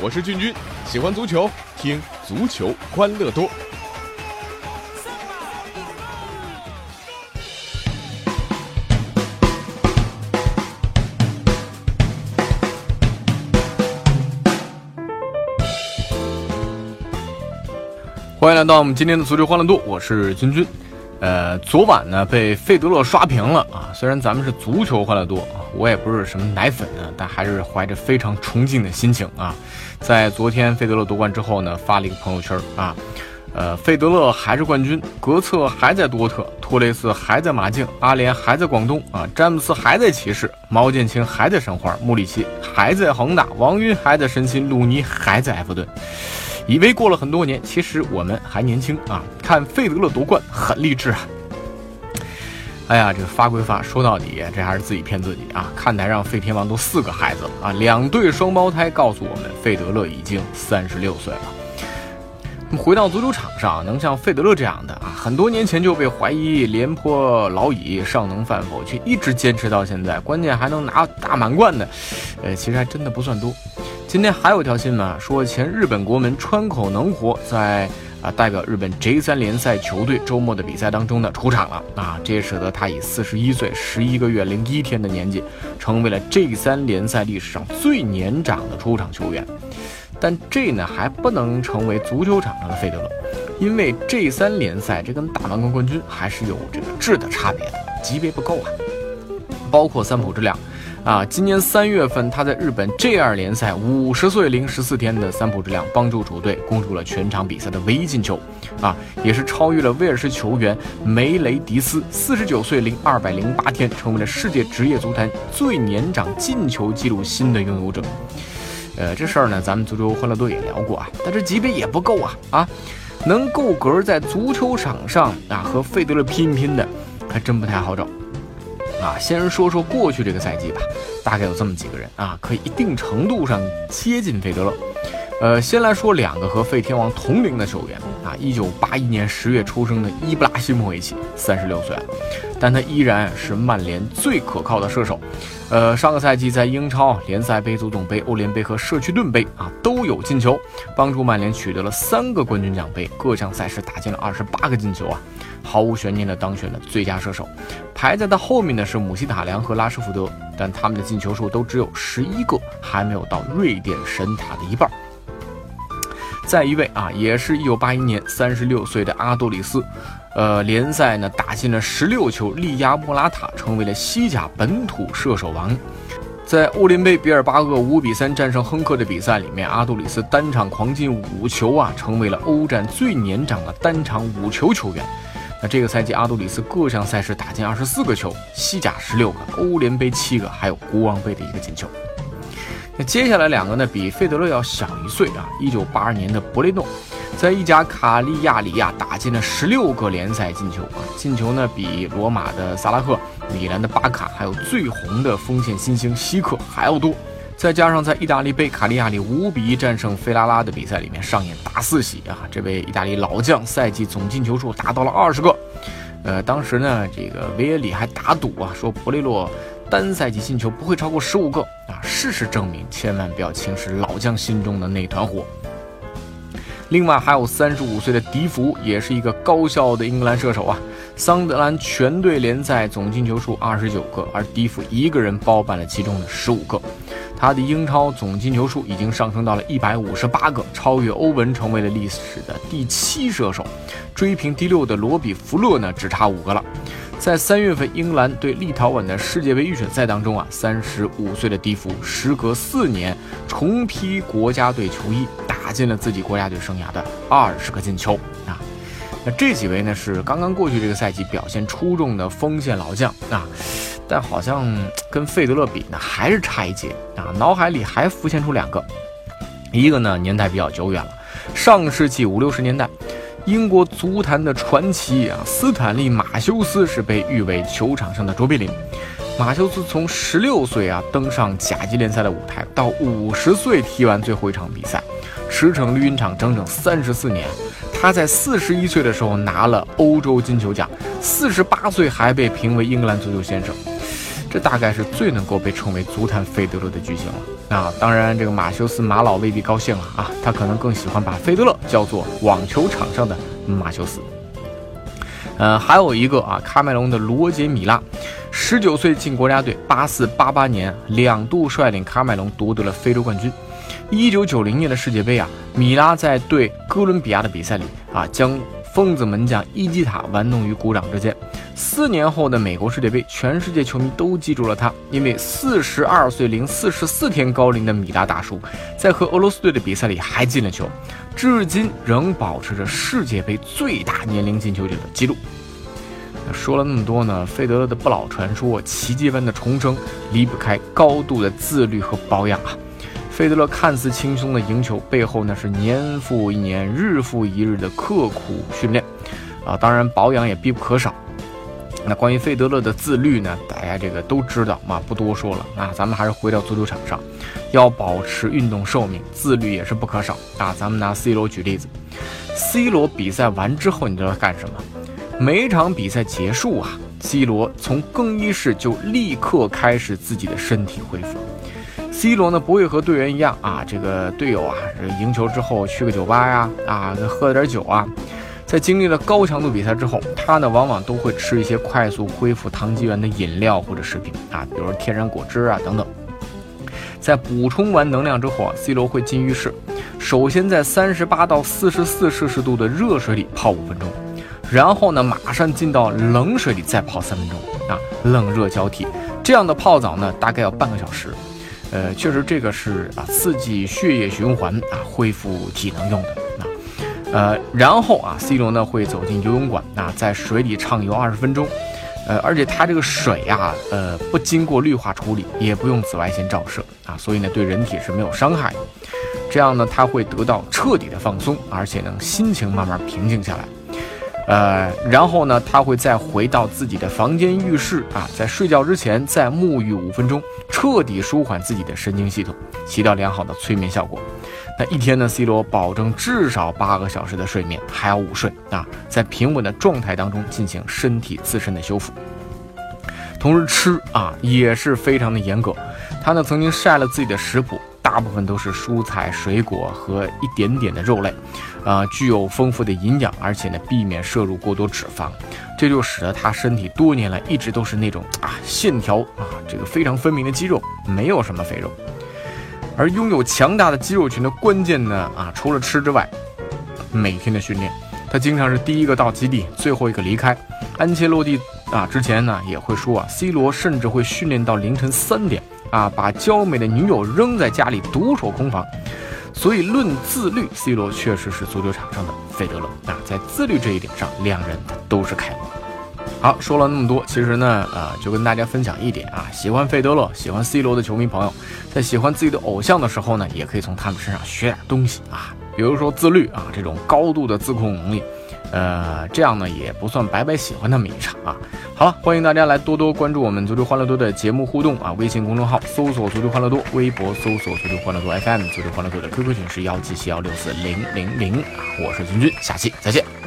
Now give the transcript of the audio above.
我是俊君，喜欢足球，听足球欢乐多。欢迎来到我们今天的足球欢乐多，我是君君。呃，昨晚呢被费德勒刷屏了啊！虽然咱们是足球欢乐多啊，我也不是什么奶粉啊，但还是怀着非常崇敬的心情啊，在昨天费德勒夺冠之后呢，发了一个朋友圈啊，呃，费德勒还是冠军，格策还在多特，托雷斯还在马竞，阿联还在广东啊，詹姆斯还在骑士，毛剑卿还在申花，穆里奇还在恒大，王云还在申鑫，鲁尼还在埃弗顿。以为过了很多年，其实我们还年轻啊！看费德勒夺冠很励志啊！哎呀，这个发归发，说到底这还是自己骗自己啊！看台上费天王都四个孩子了啊，两对双胞胎告诉我们，费德勒已经三十六岁了。回到足球场上，能像费德勒这样的啊，很多年前就被怀疑廉颇老矣，尚能饭否，却一直坚持到现在，关键还能拿大满贯的，呃，其实还真的不算多。今天还有一条新闻啊，说前日本国门川口能活在啊代表日本 J 三联赛球队周末的比赛当中呢出场了啊，这也使得他以四十一岁十一个月零一天的年纪，成为了 J 三联赛历史上最年长的出场球员。但这呢还不能成为足球场上的费德勒，因为 J 三联赛这跟大满贯冠军还是有这个质的差别的，级别不够啊，包括三浦知良。啊，今年三月份，他在日本 J2 联赛五十岁零十四天的三浦知良帮助主队攻入了全场比赛的唯一进球，啊，也是超越了威尔士球员梅雷迪斯四十九岁零二百零八天，成为了世界职业足坛最年长进球纪录新的拥有者。呃，这事儿呢，咱们足球欢乐多也聊过啊，但这级别也不够啊啊，能够格在足球场上啊和费德勒拼一拼的，还真不太好找。啊，先说说过去这个赛季吧，大概有这么几个人啊，可以一定程度上接近费德勒。呃，先来说两个和费天王同龄的球员啊，一九八一年十月出生的伊布拉希莫维奇，三十六岁了，但他依然是曼联最可靠的射手。呃，上个赛季在英超联赛杯、足总杯、欧联杯和社区盾杯啊都有进球，帮助曼联取得了三个冠军奖杯，各项赛事打进了二十八个进球啊。毫无悬念的当选了最佳射手，排在他后面的是姆希塔良和拉什福德，但他们的进球数都只有十一个，还没有到瑞典神塔的一半。再一位啊，也是一九八一年三十六岁的阿多里斯，呃，联赛呢打进了十六球，力压莫拉塔，成为了西甲本土射手王。在欧联杯比尔巴鄂五比三战胜亨克的比赛里面，阿杜里斯单场狂进五球啊，成为了欧战最年长的单场五球球员。那这个赛季，阿杜里斯各项赛事打进二十四个球，西甲十六个，欧联杯七个，还有国王杯的一个进球。那接下来两个呢，比费德勒要小一岁啊。一九八二年的博雷诺，在意甲卡利亚里亚打进了十六个联赛进球啊，进球呢比罗马的萨拉赫、米兰的巴卡，还有最红的锋线新星希克还要多。再加上在意大利杯卡利亚里五比一战胜费拉拉的比赛里面上演大四喜啊，这位意大利老将赛季总进球数达到了二十个。呃，当时呢，这个维耶里还打赌啊，说博雷洛单赛季进球不会超过十五个啊。事实证明，千万不要轻视老将心中的那团火。另外还有三十五岁的迪福，也是一个高效的英格兰射手啊。桑德兰全队联赛总进球数二十九个，而迪福一个人包办了其中的十五个。他的英超总进球数已经上升到了一百五十八个，超越欧文，成为了历史的第七射手，追平第六的罗比弗勒呢，只差五个了。在三月份英格兰对立陶宛的世界杯预选赛当中啊，三十五岁的迪福时隔四年重披国家队球衣，打进了自己国家队生涯的二十个进球啊。那这几位呢是刚刚过去这个赛季表现出众的锋线老将啊。但好像跟费德勒比呢，还是差一截啊！脑海里还浮现出两个，一个呢年代比较久远了，上世纪五六十年代，英国足坛的传奇啊，斯坦利·马修斯是被誉为球场上的卓别林。马修斯从十六岁啊登上甲级联赛的舞台，到五十岁踢完最后一场比赛，驰骋绿茵场整整三十四年。他在四十一岁的时候拿了欧洲金球奖，四十八岁还被评为英格兰足球先生。这大概是最能够被称为足坛费德勒的巨星了。那，当然这个马修斯马老未必高兴了啊，他可能更喜欢把费德勒叫做网球场上的马修斯。呃，还有一个啊，喀麦隆的罗杰米拉，十九岁进国家队，八四八八年两度率领喀麦隆夺得了非洲冠军。一九九零年的世界杯啊，米拉在对哥伦比亚的比赛里啊，将疯子门将伊基塔玩弄于股掌之间。四年后的美国世界杯，全世界球迷都记住了他，因为四十二岁零四十四天高龄的米拉大叔，在和俄罗斯队的比赛里还进了球。至今仍保持着世界杯最大年龄进球者的记录。说了那么多呢，费德勒的不老传说奇迹般的重生离不开高度的自律和保养啊。费德勒看似轻松的赢球，背后那是年复一年、日复一日的刻苦训练啊。当然，保养也必不可少。那关于费德勒的自律呢，大家这个都知道嘛，不多说了啊。咱们还是回到足球场上。要保持运动寿命，自律也是不可少啊。咱们拿 C 罗举例子，C 罗比赛完之后，你知道干什么？每场比赛结束啊，C 罗从更衣室就立刻开始自己的身体恢复。C 罗呢不会和队员一样啊，这个队友啊赢球之后去个酒吧呀啊喝点酒啊，在经历了高强度比赛之后，他呢往往都会吃一些快速恢复糖基源的饮料或者食品啊，比如天然果汁啊等等。在补充完能量之后啊，C 罗会进浴室，首先在三十八到四十四摄氏度的热水里泡五分钟，然后呢，马上进到冷水里再泡三分钟啊，冷热交替。这样的泡澡呢，大概要半个小时。呃，确实这个是啊，刺激血液循环啊，恢复体能用的啊。呃，然后啊，C 罗呢会走进游泳馆啊，在水里畅游二十分钟。呃，而且它这个水呀，呃，不经过氯化处理，也不用紫外线照射啊，所以呢，对人体是没有伤害。这样呢，他会得到彻底的放松，而且呢，心情慢慢平静下来。呃，然后呢，他会再回到自己的房间浴室啊，在睡觉之前再沐浴五分钟，彻底舒缓自己的神经系统，起到良好的催眠效果。那一天呢，C 罗保证至少八个小时的睡眠，还要午睡啊，在平稳的状态当中进行身体自身的修复。同时吃啊也是非常的严格，他呢曾经晒了自己的食谱，大部分都是蔬菜、水果和一点点的肉类，啊，具有丰富的营养，而且呢避免摄入过多脂肪，这就使得他身体多年来一直都是那种啊线条啊这个非常分明的肌肉，没有什么肥肉。而拥有强大的肌肉群的关键呢啊，除了吃之外，每天的训练，他经常是第一个到基地，最后一个离开。安切洛蒂啊，之前呢也会说啊，C 罗甚至会训练到凌晨三点啊，把娇美的女友扔在家里独守空房。所以论自律，C 罗确实是足球场上的费德勒啊，在自律这一点上，两人都是楷模。好，说了那么多，其实呢，呃，就跟大家分享一点啊，喜欢费德勒、喜欢 C 罗的球迷朋友，在喜欢自己的偶像的时候呢，也可以从他们身上学点东西啊，比如说自律啊，这种高度的自控能力，呃，这样呢也不算白白喜欢那么一场啊。好了，欢迎大家来多多关注我们足球欢乐多的节目互动啊，微信公众号搜索足球欢乐多，微博搜索足球欢乐多 FM，足球欢乐多的 QQ 群是幺七七幺六四零零零啊，我是君君，下期再见。